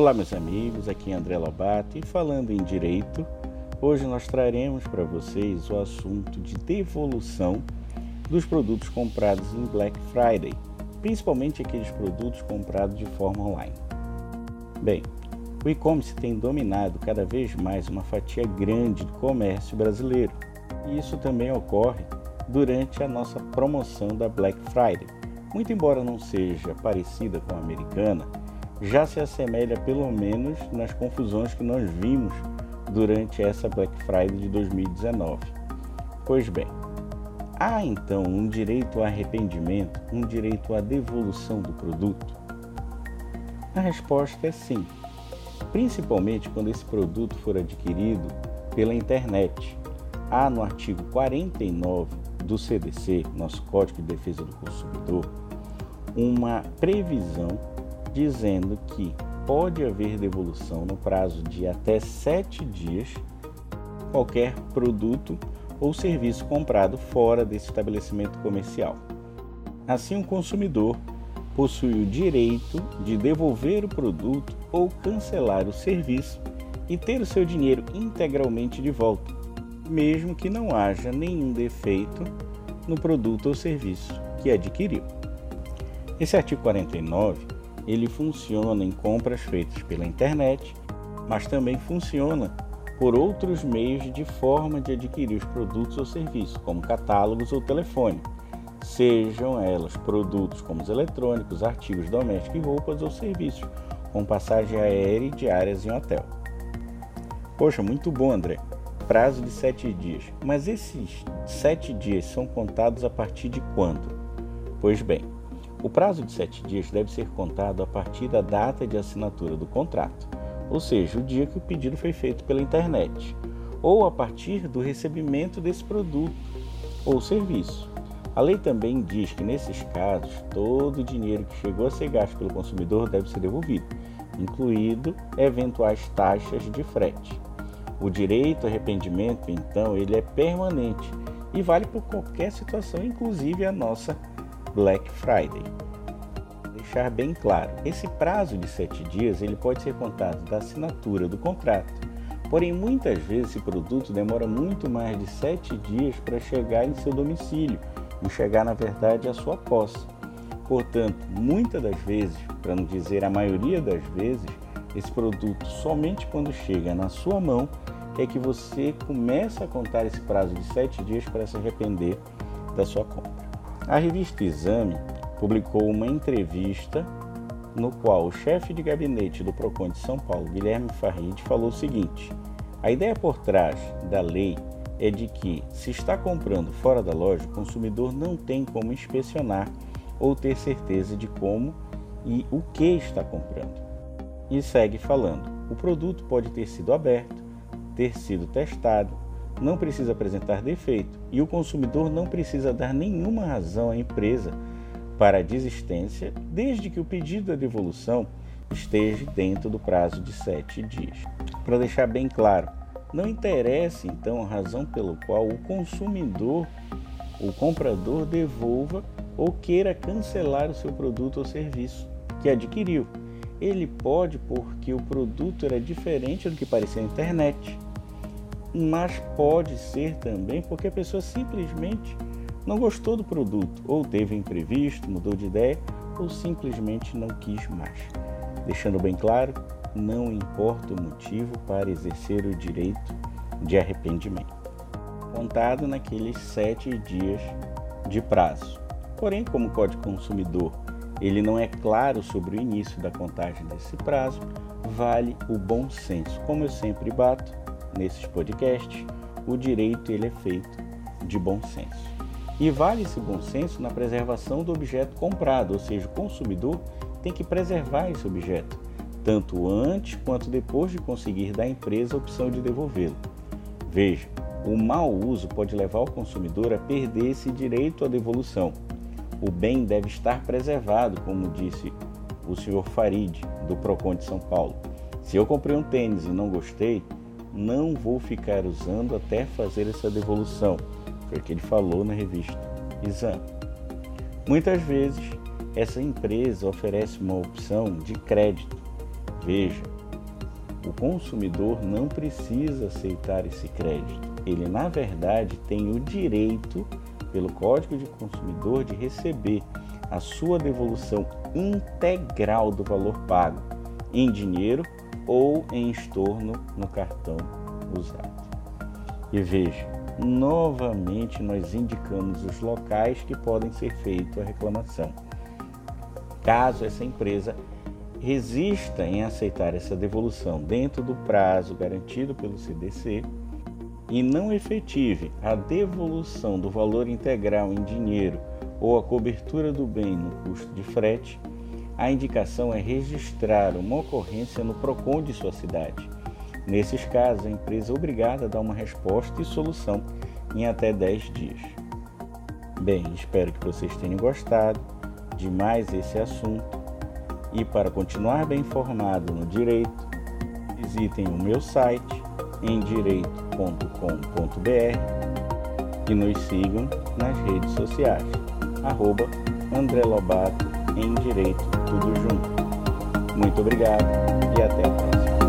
Olá, meus amigos, aqui é André Lobato e falando em direito, hoje nós traremos para vocês o assunto de devolução dos produtos comprados em Black Friday, principalmente aqueles produtos comprados de forma online. Bem, o e-commerce tem dominado cada vez mais uma fatia grande do comércio brasileiro, e isso também ocorre durante a nossa promoção da Black Friday. Muito embora não seja parecida com a americana, já se assemelha pelo menos nas confusões que nós vimos durante essa Black Friday de 2019. Pois bem, há então um direito a arrependimento, um direito à devolução do produto? A resposta é sim, principalmente quando esse produto for adquirido pela internet. Há no artigo 49 do CDC, nosso Código de Defesa do Consumidor, uma previsão dizendo que pode haver devolução no prazo de até sete dias qualquer produto ou serviço comprado fora desse estabelecimento comercial. Assim, o consumidor possui o direito de devolver o produto ou cancelar o serviço e ter o seu dinheiro integralmente de volta, mesmo que não haja nenhum defeito no produto ou serviço que adquiriu. Esse artigo 49 ele funciona em compras feitas pela internet, mas também funciona por outros meios de forma de adquirir os produtos ou serviços, como catálogos ou telefone, sejam elas produtos como os eletrônicos, artigos domésticos e roupas ou serviços, como passagem aérea e diárias em hotel. Poxa, muito bom, André. Prazo de sete dias. Mas esses sete dias são contados a partir de quando? Pois bem, o prazo de sete dias deve ser contado a partir da data de assinatura do contrato, ou seja, o dia que o pedido foi feito pela internet, ou a partir do recebimento desse produto ou serviço. A lei também diz que, nesses casos, todo o dinheiro que chegou a ser gasto pelo consumidor deve ser devolvido, incluído eventuais taxas de frete. O direito a arrependimento, então, ele é permanente e vale por qualquer situação, inclusive a nossa Black Friday. Deixar bem claro, esse prazo de sete dias ele pode ser contado da assinatura do contrato. Porém, muitas vezes esse produto demora muito mais de sete dias para chegar em seu domicílio e chegar, na verdade, à sua posse. Portanto, muitas das vezes, para não dizer a maioria das vezes, esse produto somente quando chega na sua mão é que você começa a contar esse prazo de sete dias para se arrepender da sua compra. A revista Exame publicou uma entrevista no qual o chefe de gabinete do Procon de São Paulo, Guilherme Farid, falou o seguinte: A ideia por trás da lei é de que, se está comprando fora da loja, o consumidor não tem como inspecionar ou ter certeza de como e o que está comprando. E segue falando: o produto pode ter sido aberto, ter sido testado, não precisa apresentar defeito e o consumidor não precisa dar nenhuma razão à empresa para a desistência, desde que o pedido da devolução esteja dentro do prazo de sete dias. Para deixar bem claro, não interessa então a razão pelo qual o consumidor, o comprador, devolva ou queira cancelar o seu produto ou serviço que adquiriu. Ele pode porque o produto era diferente do que parecia na internet mas pode ser também porque a pessoa simplesmente não gostou do produto, ou teve imprevisto, mudou de ideia, ou simplesmente não quis mais. Deixando bem claro, não importa o motivo para exercer o direito de arrependimento, contado naqueles sete dias de prazo. Porém, como o Código Consumidor ele não é claro sobre o início da contagem desse prazo, vale o bom senso. Como eu sempre bato, nesses podcasts, o direito ele é feito de bom senso. E vale esse bom senso na preservação do objeto comprado, ou seja, o consumidor tem que preservar esse objeto, tanto antes quanto depois de conseguir da empresa a opção de devolvê-lo. Veja, o mau uso pode levar o consumidor a perder esse direito à devolução. O bem deve estar preservado, como disse o senhor Farid, do Procon de São Paulo. Se eu comprei um tênis e não gostei, não vou ficar usando até fazer essa devolução, foi o que ele falou na revista Exame. Muitas vezes, essa empresa oferece uma opção de crédito Veja, o consumidor não precisa aceitar esse crédito. Ele, na verdade, tem o direito, pelo Código de Consumidor, de receber a sua devolução integral do valor pago em dinheiro ou em estorno no cartão usado. E veja, novamente nós indicamos os locais que podem ser feita a reclamação. Caso essa empresa resista em aceitar essa devolução dentro do prazo garantido pelo CDC e não efetive a devolução do valor integral em dinheiro ou a cobertura do bem no custo de frete, a indicação é registrar uma ocorrência no PROCON de sua cidade. Nesses casos, a empresa é obrigada a dar uma resposta e solução em até 10 dias. Bem, espero que vocês tenham gostado de mais esse assunto e para continuar bem informado no direito, visitem o meu site em direito.com.br e nos sigam nas redes sociais. Arroba André Lobato em Direito Tudo Junto. Muito obrigado e até a próxima.